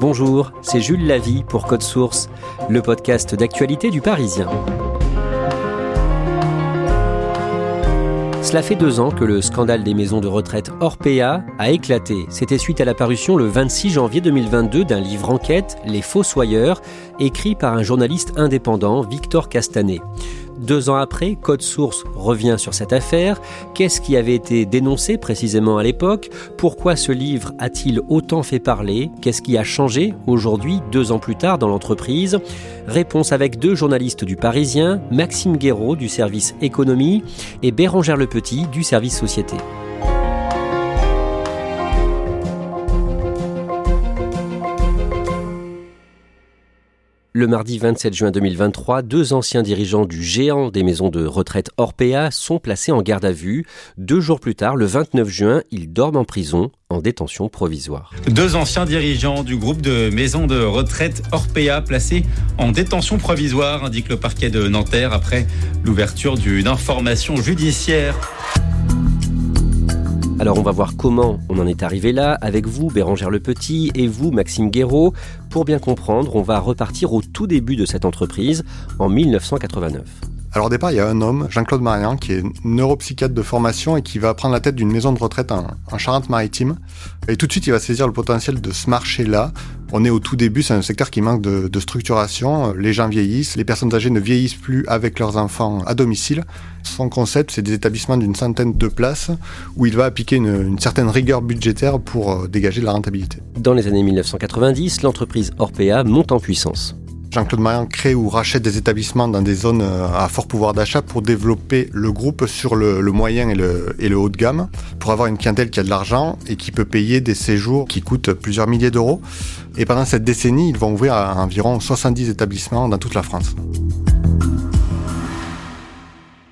Bonjour, c'est Jules Lavie pour Code Source, le podcast d'actualité du Parisien. Cela fait deux ans que le scandale des maisons de retraite Orpea a éclaté. C'était suite à la parution le 26 janvier 2022 d'un livre enquête, Les Fossoyeurs, écrit par un journaliste indépendant, Victor Castanet. Deux ans après, Code Source revient sur cette affaire. Qu'est-ce qui avait été dénoncé précisément à l'époque? Pourquoi ce livre a-t-il autant fait parler? Qu'est-ce qui a changé aujourd'hui, deux ans plus tard, dans l'entreprise? Réponse avec deux journalistes du Parisien, Maxime Guéraud du service économie et Bérangère Le Petit du service société. Le mardi 27 juin 2023, deux anciens dirigeants du géant des maisons de retraite Orpea sont placés en garde à vue. Deux jours plus tard, le 29 juin, ils dorment en prison, en détention provisoire. Deux anciens dirigeants du groupe de maisons de retraite Orpea placés en détention provisoire, indique le parquet de Nanterre après l'ouverture d'une information judiciaire. Alors on va voir comment on en est arrivé là avec vous Bérangère Le Petit et vous Maxime Guéraud. Pour bien comprendre, on va repartir au tout début de cette entreprise en 1989. Alors au départ, il y a un homme, Jean-Claude Marian, qui est neuropsychiatre de formation et qui va prendre la tête d'une maison de retraite en, en Charente-Maritime. Et tout de suite, il va saisir le potentiel de ce marché-là. On est au tout début, c'est un secteur qui manque de, de, structuration. Les gens vieillissent, les personnes âgées ne vieillissent plus avec leurs enfants à domicile. Son concept, c'est des établissements d'une centaine de places où il va appliquer une, une certaine rigueur budgétaire pour euh, dégager de la rentabilité. Dans les années 1990, l'entreprise Orpea monte en puissance. Jean-Claude Marian crée ou rachète des établissements dans des zones à fort pouvoir d'achat pour développer le groupe sur le, le moyen et le, et le, haut de gamme, pour avoir une clientèle qui a de l'argent et qui peut payer des séjours qui coûtent plusieurs milliers d'euros. Et pendant cette décennie, ils vont ouvrir à environ 70 établissements dans toute la France.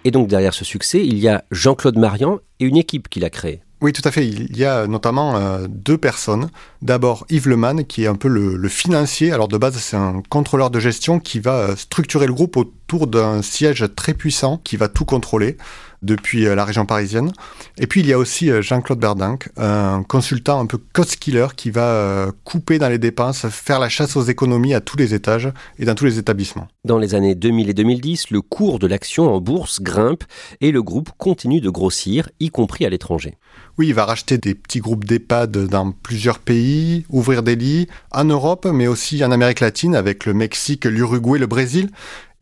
Et donc derrière ce succès, il y a Jean-Claude Marian et une équipe qu'il a créée. Oui, tout à fait. Il y a notamment euh, deux personnes. D'abord Yves Leman, qui est un peu le, financier. Alors de base, c'est un contrôleur de gestion qui va structurer le groupe autour d'un siège très puissant qui va tout contrôler depuis la région parisienne. Et puis il y a aussi Jean-Claude Berdank, un consultant un peu cost killer qui va couper dans les dépenses, faire la chasse aux économies à tous les étages et dans tous les établissements. Dans les années 2000 et 2010, le cours de l'action en bourse grimpe et le groupe continue de grossir, y compris à l'étranger. Oui, il va racheter des petits groupes d'EHPAD dans plusieurs pays, ouvrir des lits en Europe, mais aussi en Amérique latine avec le Mexique, l'Uruguay, le Brésil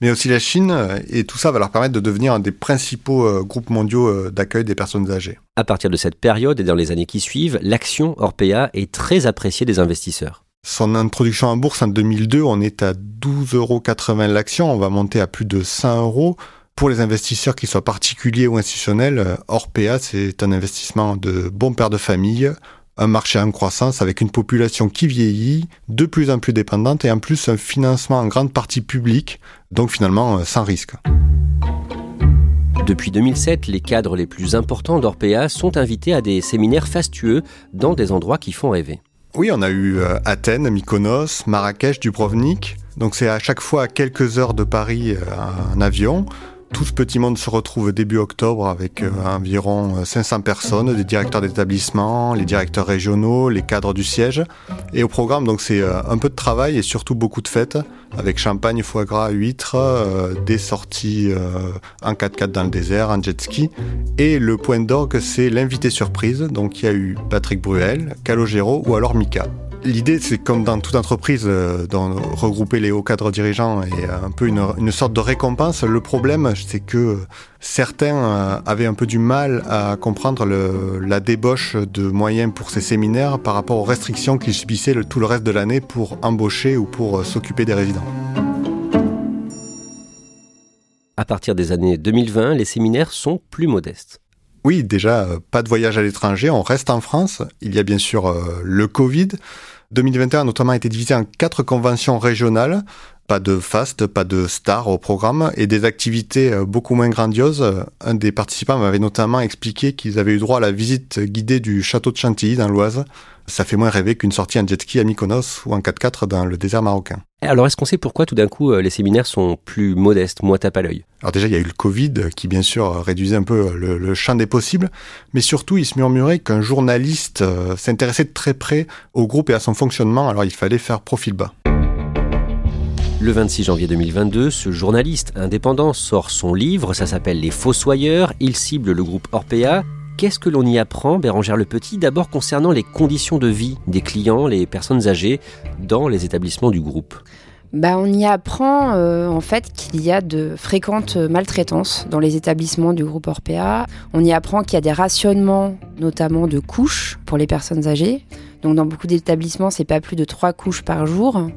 mais aussi la Chine, et tout ça va leur permettre de devenir un des principaux groupes mondiaux d'accueil des personnes âgées. À partir de cette période et dans les années qui suivent, l'action Orpea est très appréciée des investisseurs. Son introduction en bourse en 2002, on est à 12,80 euros l'action, on va monter à plus de 100 euros. Pour les investisseurs, qu'ils soient particuliers ou institutionnels, Orpea, c'est un investissement de bon père de famille, un marché en croissance avec une population qui vieillit, de plus en plus dépendante et en plus un financement en grande partie public, donc finalement sans risque. Depuis 2007, les cadres les plus importants d'Orpea sont invités à des séminaires fastueux dans des endroits qui font rêver. Oui, on a eu Athènes, Mykonos, Marrakech, Dubrovnik. Donc c'est à chaque fois à quelques heures de Paris en avion. Tout ce petit monde se retrouve début octobre avec euh, environ 500 personnes, des directeurs d'établissement, les directeurs régionaux, les cadres du siège. Et au programme, donc c'est un peu de travail et surtout beaucoup de fêtes avec champagne, foie gras, huîtres, des sorties en 4x4 dans le désert, en jet ski. Et le point d'orgue, c'est l'invité surprise. Donc il y a eu Patrick Bruel, Calogero ou alors Mika. L'idée, c'est comme dans toute entreprise, euh, regrouper les hauts cadres dirigeants et un peu une, sorte de récompense. Le problème, c'est que certains euh, avaient un peu du mal à comprendre la débauche de moyens pour ces séminaires par rapport aux restrictions qu'ils subissaient tout le reste de l'année pour embaucher ou pour euh, s'occuper des résidents. À partir des années 2020, les séminaires sont plus modestes. Oui, déjà, pas de voyage à l'étranger, on reste en France. Il y a bien sûr le Covid. 2021 a notamment été divisé en quatre conventions régionales. Pas de fast, pas de star au programme et des activités euh, beaucoup moins grandioses. Un des participants m'avait notamment expliqué qu'ils avaient eu droit à la visite guidée du château de Chantilly dans l'Oise. Ça fait moins rêver qu'une sortie en jet ski à Mykonos ou en 4x4 dans le désert marocain. Alors est-ce qu'on sait pourquoi tout d'un coup euh, les séminaires sont plus modestes, moins tape à l'œil? Alors déjà il y a eu le Covid qui bien sûr réduisait un peu le, champ des possibles, mais surtout il se murmurait qu'un journaliste euh, s'intéressait de très près au groupe et à son fonctionnement, alors il fallait faire profil bas. Le 26 janvier 2022, ce journaliste indépendant sort son livre, ça s'appelle Les Fossoyeurs, il cible le groupe Orpea Qu'est-ce que l'on y apprend, Bérangère Le Petit, d'abord concernant les conditions de vie des clients, les personnes âgées, dans les établissements du groupe bah, on y apprend euh, en fait qu'il y a de fréquentes maltraitances dans les établissements du groupe Orpea. On y apprend qu'il y a des rationnements, notamment de couches pour les personnes âgées. Donc dans beaucoup d'établissements, c'est pas plus de trois couches par jour.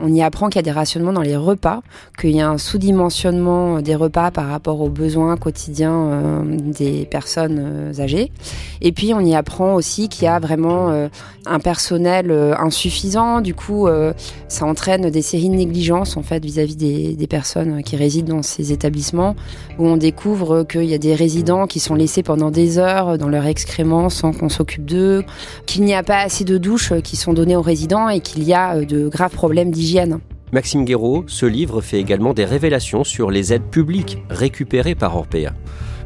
On y apprend qu'il y a des rationnements dans les repas, qu'il y a un sous-dimensionnement des repas par rapport aux besoins quotidiens euh, des personnes euh, âgées. Et puis on y apprend aussi qu'il y a vraiment euh, un personnel insuffisant. Du coup, ça entraîne des séries de négligences en fait vis-à-vis des, des, personnes qui résident dans ces établissements, où on découvre qu'il y a des résidents qui sont laissés pendant des heures dans leur excréments sans qu'on s'occupe d'eux, qu'il n'y a pas assez de douches qui sont données aux résidents et qu'il y a de graves problèmes Maxime Guéraud, ce livre fait également des révélations sur les aides publiques récupérées par Orpea.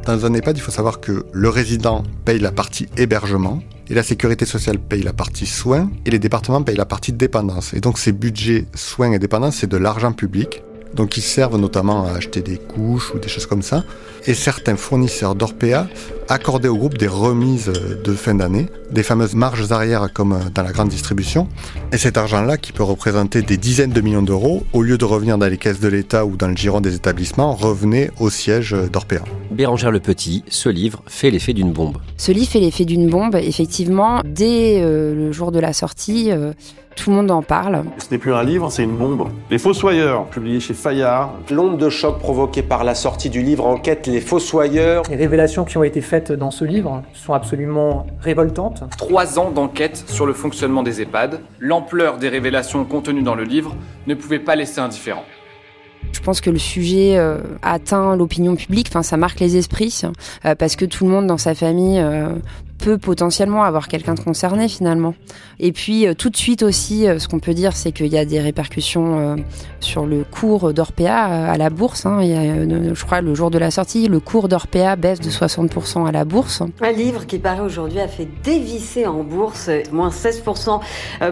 Dans un EHPAD, il faut savoir que le résident paye la partie hébergement, et la sécurité sociale paye la partie soins, et les départements payent la partie dépendance. Et donc ces budgets soins et dépendance, c'est de l'argent public. Donc ils servent notamment à acheter des couches ou des choses comme ça. Et certains fournisseurs d'Orpea accordaient au groupe des remises de fin d'année, des fameuses marges arrière comme dans la grande distribution. Et cet argent-là, qui peut représenter des dizaines de millions d'euros, au lieu de revenir dans les caisses de l'État ou dans le giron des établissements, revenait au siège d'Orpea. Bérangère Le Petit, ce livre fait l'effet d'une bombe. Ce livre fait l'effet d'une bombe, effectivement. Dès euh, le jour de la sortie, euh, tout le monde en parle. Ce n'est plus un livre, c'est une bombe. Les Fossoyeurs, publié chez Fayard. L'onde de choc provoquée par la sortie du livre Enquête Les Fossoyeurs. Les révélations qui ont été faites dans ce livre sont absolument révoltantes. Trois ans d'enquête sur le fonctionnement des EHPAD. L'ampleur des révélations contenues dans le livre ne pouvait pas laisser indifférent. Je pense que le sujet euh, atteint l'opinion publique, enfin ça marque les esprits, euh, parce que tout le monde dans sa famille euh, peut potentiellement avoir quelqu'un de concerné finalement. Et puis euh, tout de suite aussi, euh, ce qu'on peut dire, c'est qu'il y a des répercussions euh, sur le cours d'Orpea à la bourse. Hein. Il y a, je crois, le jour de la sortie, le cours d'Orpea baisse de 60% à la bourse. Un livre qui paraît aujourd'hui a fait dévisser en bourse, moins 16%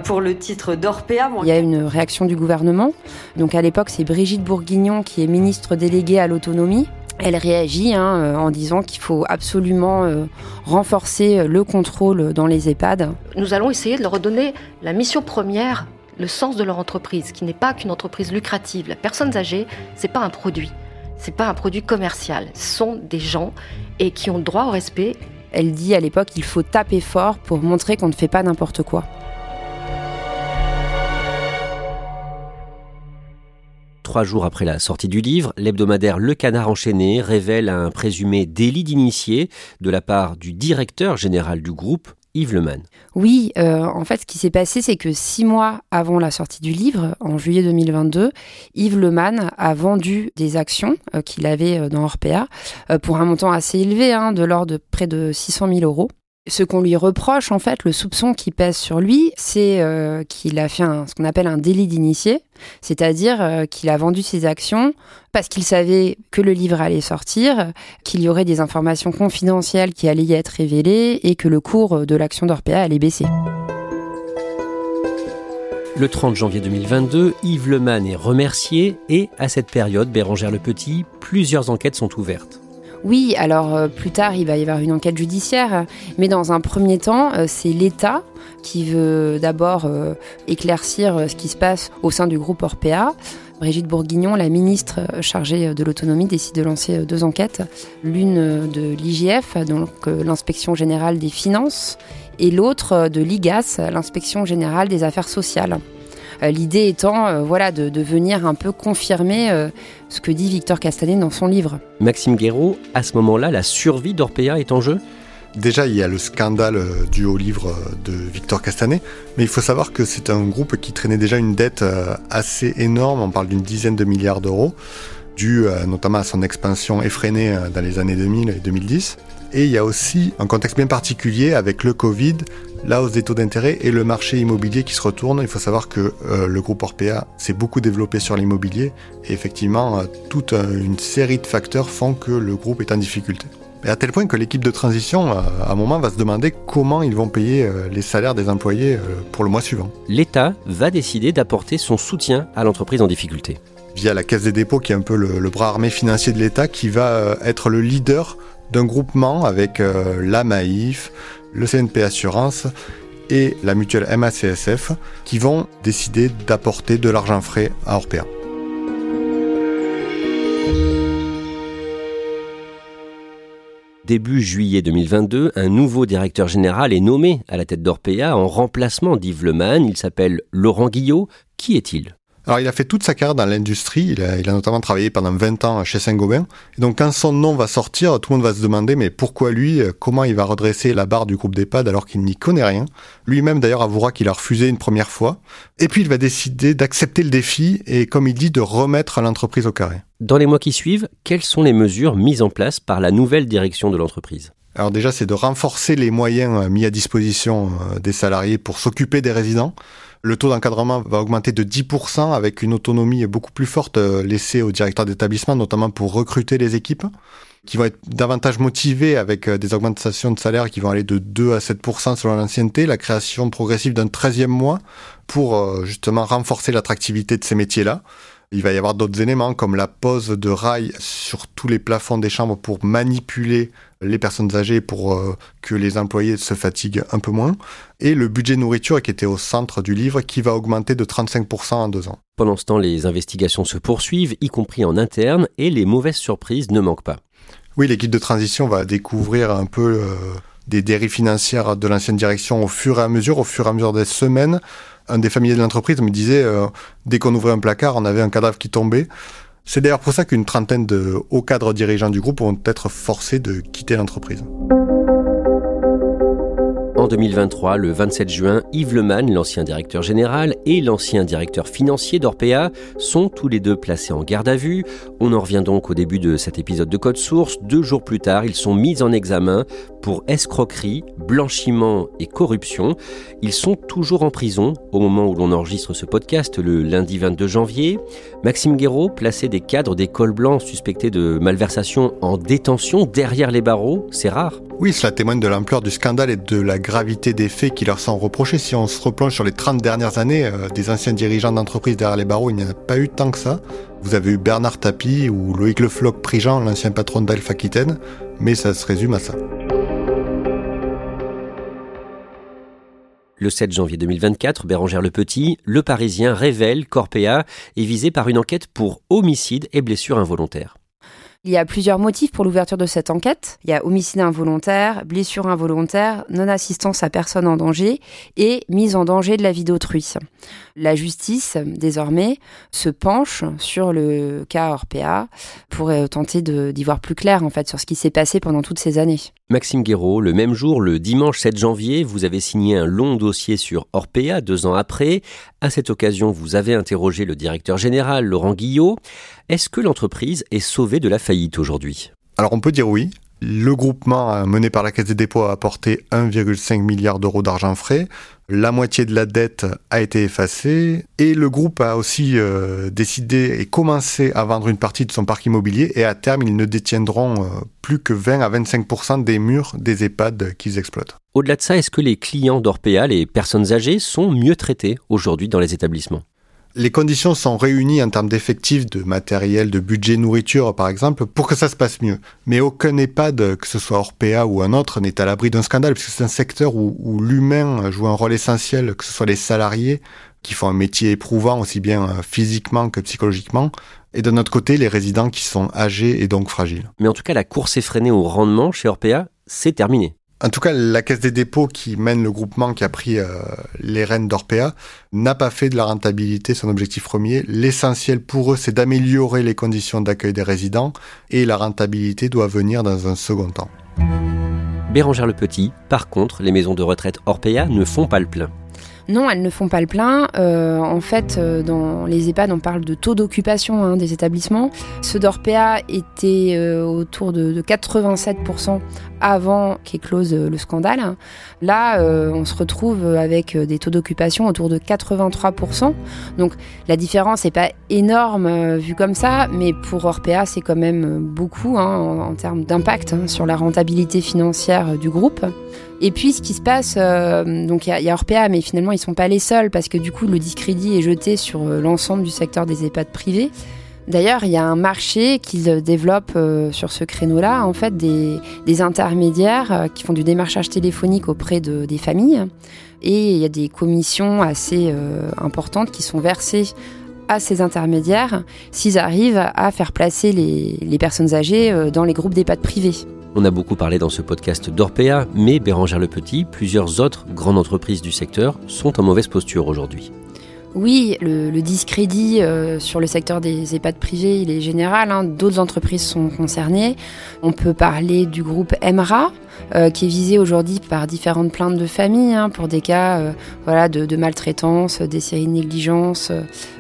pour le titre d'Orpea. Il y a une réaction du gouvernement. Donc à l'époque, c'est Brigitte Bourguignon qui est ministre déléguée à l'autonomie elle réagit hein, euh, en disant qu'il faut absolument euh, renforcer le contrôle dans les EHPAD. Nous allons essayer de leur redonner la mission première, le sens de leur entreprise, qui n'est pas qu'une entreprise lucrative. Les personnes âgées, c'est pas un produit, c'est pas un produit commercial. Ce sont des gens et qui ont droit au respect. Elle dit à l'époque qu'il faut taper fort pour montrer qu'on ne fait pas n'importe quoi. Trois jours après la sortie du livre, l'hebdomadaire Le Canard enchaîné révèle un présumé délit d'initié de la part du directeur général du groupe, Yves Leman. Oui, euh, en fait, ce qui s'est passé, c'est que six mois avant la sortie du livre, en juillet 2022, Yves Leman a vendu des actions euh, qu'il avait euh, dans Orpea pour un montant assez élevé, hein, de l'ordre de près de 600 000 euros. Ce qu'on lui reproche, en fait, le soupçon qui pèse sur lui, c'est euh, qu'il a fait ce qu'on appelle un délit d'initié, c'est-à-dire euh, qu'il a vendu ses actions parce qu'il savait que le livre allait sortir, qu'il y aurait des informations confidentielles qui allaient y être révélées et que le cours de l'action d'Orpea allait baisser. Le 30 janvier 2022, Yves Leman est remercié et à cette période, Bérangère Le Petit, plusieurs enquêtes sont ouvertes. Oui, alors euh, plus tard, il va y avoir une enquête judiciaire, mais dans un premier temps, euh, c'est l'État qui veut d'abord euh, éclaircir ce qui se passe au sein du groupe Orpea. Brigitte Bourguignon, la ministre chargée de l'autonomie, décide de lancer deux enquêtes. L'une de l'IGF, donc l'inspection générale des finances, et l'autre de l'IGAS, l'inspection générale des affaires sociales. Euh, l'idée étant euh, voilà, de, venir un peu confirmer euh, ce que dit Victor Castanet dans son livre. Maxime Guéraud, à ce moment-là, la survie d'Orpea est en jeu? Déjà, il y a le scandale du haut livre de Victor Castanet, mais il faut savoir que c'est un groupe qui traînait déjà une dette assez énorme, on parle d'une dizaine de milliards d'euros, due notamment à son expansion effrénée dans les années 2000 et 2010. Et il y a aussi un contexte bien particulier avec le Covid, la hausse des taux d'intérêt et le marché immobilier qui se retourne. Il faut savoir que euh, le groupe Orpea s'est beaucoup développé sur l'immobilier et effectivement, euh, toute euh, une série de facteurs font que le groupe est en difficulté. Et à tel point que l'équipe de transition, à un moment, va se demander comment ils vont payer les salaires des employés pour le mois suivant. L'État va décider d'apporter son soutien à l'entreprise en difficulté. Via la Caisse des dépôts, qui est un peu le, le bras armé financier de l'État, qui va être le leader d'un groupement avec la Maïf, le CNP Assurance et la mutuelle MACSF qui vont décider d'apporter de l'argent frais à Orpea. Début juillet 2022, un nouveau directeur général est nommé à la tête d'Orpea en remplacement d'Yves Leman. Il s'appelle Laurent Guillot. Qui est-il? Alors, il a fait toute sa carrière dans l'industrie. Il a, notamment travaillé pendant 20 ans chez Saint-Gobain. Et donc, quand son nom va sortir, tout le monde va se demander, mais pourquoi lui Comment il va redresser la barre du groupe d'EHPAD alors qu'il n'y connaît rien? Lui-même, d'ailleurs, avouera qu'il a refusé une première fois. Et puis, il va décider d'accepter le défi et, comme il dit, de remettre l'entreprise au carré. Dans les mois qui suivent, quelles sont les mesures mises en place par la nouvelle direction de l'entreprise? Alors déjà, c'est de renforcer les moyens mis à disposition euh, des salariés pour s'occuper des résidents. Le taux d'encadrement va augmenter de 10% avec une autonomie beaucoup plus forte euh, laissée au directeur d'établissement, notamment pour recruter les équipes, qui vont être davantage motivés avec euh, des augmentations de salaire qui vont aller de 2 à 7% selon l'ancienneté, la création progressive d'un 13e mois pour euh, justement renforcer l'attractivité de ces métiers-là. Il va y avoir d'autres éléments comme la pose de rails sur tous les plafonds des chambres pour manipuler les personnes âgées pour euh, que les employés se fatiguent un peu moins. Et le budget nourriture qui était au centre du livre qui va augmenter de 35% en deux ans. Pendant ce temps, les investigations se poursuivent, y compris en interne, et les mauvaises surprises ne manquent pas. Oui, l'équipe de transition va découvrir un peu euh, des dérives financières de l'ancienne direction au fur et à mesure, au fur et à mesure des semaines un des familiers de l'entreprise me disait, euh, dès qu'on ouvrait un placard, on avait un cadavre qui tombait. C'est d'ailleurs pour ça qu'une trentaine de hauts cadres dirigeants du groupe vont être forcés de quitter l'entreprise. En 2023, le 27 juin, Yves Leman, l'ancien directeur général, et l'ancien directeur financier d'Orpea sont tous les deux placés en garde à vue. On en revient donc au début de cet épisode de Code Source. Deux jours plus tard, ils sont mis en examen pour escroquerie, blanchiment et corruption. Ils sont toujours en prison au moment où l'on enregistre ce podcast le lundi 22 janvier. Maxime Guéraud plaçait des cadres d'école blancs suspectés de malversation en détention derrière les barreaux. C'est rare. Oui, cela témoigne de l'ampleur du scandale et de la gravité des faits qui leur sont reprochés. Si on se replonge sur les 30 dernières années, euh, des anciens dirigeants d'entreprise derrière les barreaux, il n'y en a pas eu tant que ça. Vous avez eu Bernard Tapie ou Loïc Le Floch Prigent, l'ancien patron d'Alpha Aquitaine, mais ça se résume à ça. Le 7 janvier 2024, Bérangère Le Petit, Le Parisien révèle qu'Orpea est visé par une enquête pour homicide et blessure involontaire. Il y a plusieurs motifs pour l'ouverture de cette enquête. Il y a homicide involontaire, blessure involontaire, non-assistance à personne en danger et mise en danger de la vie d'autrui. La justice, désormais, se penche sur le cas Orpea pour euh, tenter d'y voir plus clair, en fait, sur ce qui s'est passé pendant toutes ces années. Maxime Guéraud, le même jour, le dimanche 7 janvier, vous avez signé un long dossier sur Orpea, deux ans après. À cette occasion, vous avez interrogé le directeur général, Laurent Guillot. Est-ce que l'entreprise est sauvée de la faillite aujourd'hui? Alors on peut dire oui. Le groupement mené par la Caisse des dépôts a apporté 1,5 milliard d'euros d'argent frais. La moitié de la dette a été effacée et le groupe a aussi euh, décidé et commencé à vendre une partie de son parc immobilier et à terme ils ne détiendront euh, plus que 20 à 25% des murs des EHPAD qu'ils exploitent. Au-delà de ça, est-ce que les clients d'Orpea, les personnes âgées, sont mieux traités aujourd'hui dans les établissements? Les conditions sont réunies en termes d'effectifs, de matériel, de budget nourriture par exemple, pour que ça se passe mieux. Mais aucun EHPAD, que ce soit Orpea ou un autre, n'est à l'abri d'un scandale, puisque c'est un secteur où, l'humain joue un rôle essentiel, que ce soit les salariés, qui font un métier éprouvant aussi bien euh, physiquement que psychologiquement, et de notre côté les résidents qui sont âgés et donc fragiles. Mais en tout cas, la course effrénée au rendement chez Orpea, c'est terminé. En tout cas, la Caisse des dépôts qui mène le groupement qui a pris euh, les rênes d'Orpea n'a pas fait de la rentabilité son objectif premier. L'essentiel pour eux, c'est d'améliorer les conditions d'accueil des résidents et la rentabilité doit venir dans un second temps. Bérangère Le Petit, par contre, les maisons de retraite Orpea ne font pas le plein. Non, elles ne font pas le plein. Euh, en fait, euh, dans les EHPAD, on parle de taux d'occupation hein, des établissements. Ceux d'Orpea étaient euh, autour de, 87% avant qu'éclose le scandale. Là, on se retrouve avec des taux d'occupation autour de 83%. Donc la différence n'est pas énorme vue comme ça, mais pour Orpea, c'est quand même beaucoup hein, en, termes d'impact hein, sur la rentabilité financière du groupe. Et puis, ce qui se passe, euh, donc il y, a Orpea, mais finalement, ils sont pas les seuls parce que du coup, le discrédit est jeté sur euh, l'ensemble du secteur des EHPAD privés. D'ailleurs, il y a un marché qu'ils développent euh, sur ce créneau-là, en fait, des, intermédiaires qui font du démarchage téléphonique auprès de, des familles. Et il y a des commissions assez importantes qui sont versées à ces intermédiaires s'ils arrivent à faire placer les, les personnes âgées dans les groupes d'EHPAD privés. On a beaucoup parlé dans ce podcast d'Orpea, mais Bérangère Le Petit, plusieurs autres grandes entreprises du secteur sont en mauvaise posture aujourd'hui. Oui, le, discrédit euh, sur le secteur des EHPAD privés, il est général. Hein. D'autres entreprises sont concernées. On peut parler du groupe EMRA, euh, qui est visé aujourd'hui par différentes plaintes de famille hein, pour des cas euh, voilà, de, maltraitance, des séries de négligence,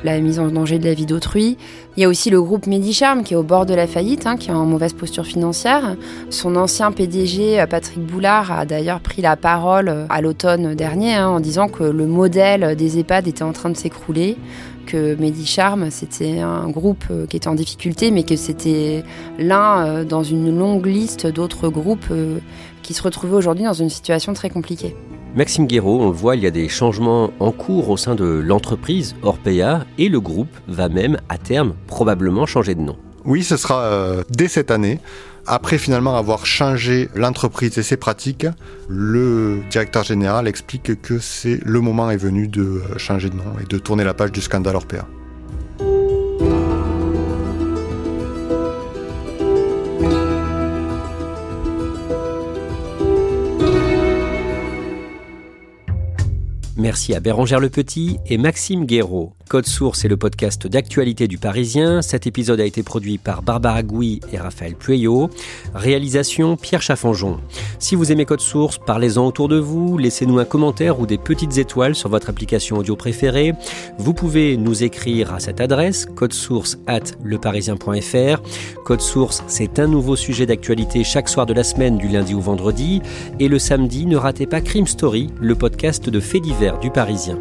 la mise en danger de la vie d'autrui. Il y a aussi le groupe Medicharm qui est au bord de la faillite, hein, qui est en mauvaise posture financière. Son ancien PDG, Patrick Boulard, a d'ailleurs pris la parole à l'automne dernier en disant que le modèle des EHPAD était en train de s'écrouler, que Medicharm, c'était un groupe euh, qui était en difficulté, mais que c'était l'un euh, dans une longue liste d'autres groupes euh, qui se retrouvaient aujourd'hui dans une situation très compliquée. Maxime Guéraud, on le voit, il y a des changements en cours au sein de l'entreprise Orpea et le groupe va même à terme probablement changer de nom. Oui, ce sera dès cette année. Après finalement avoir changé l'entreprise et ses pratiques, le directeur général explique que le moment est venu de changer de nom et de tourner la page du scandale Orpea. Merci à Bérangère Le Petit et Maxime Guéraud. Code Source est le podcast d'actualité du Parisien. Cet épisode a été produit par Barbara Gouy et Raphaël Pueyo. Réalisation Pierre Chaffanjon. Si vous aimez Code Source, parlez-en autour de vous, laissez-nous un commentaire ou des petites étoiles sur votre application audio préférée. Vous pouvez nous écrire à cette adresse codesource at leparisien.fr. Code Source, c'est un nouveau sujet d'actualité chaque soir de la semaine du lundi au vendredi. Et le samedi, ne ratez pas Crime Story, le podcast de faits divers du Parisien.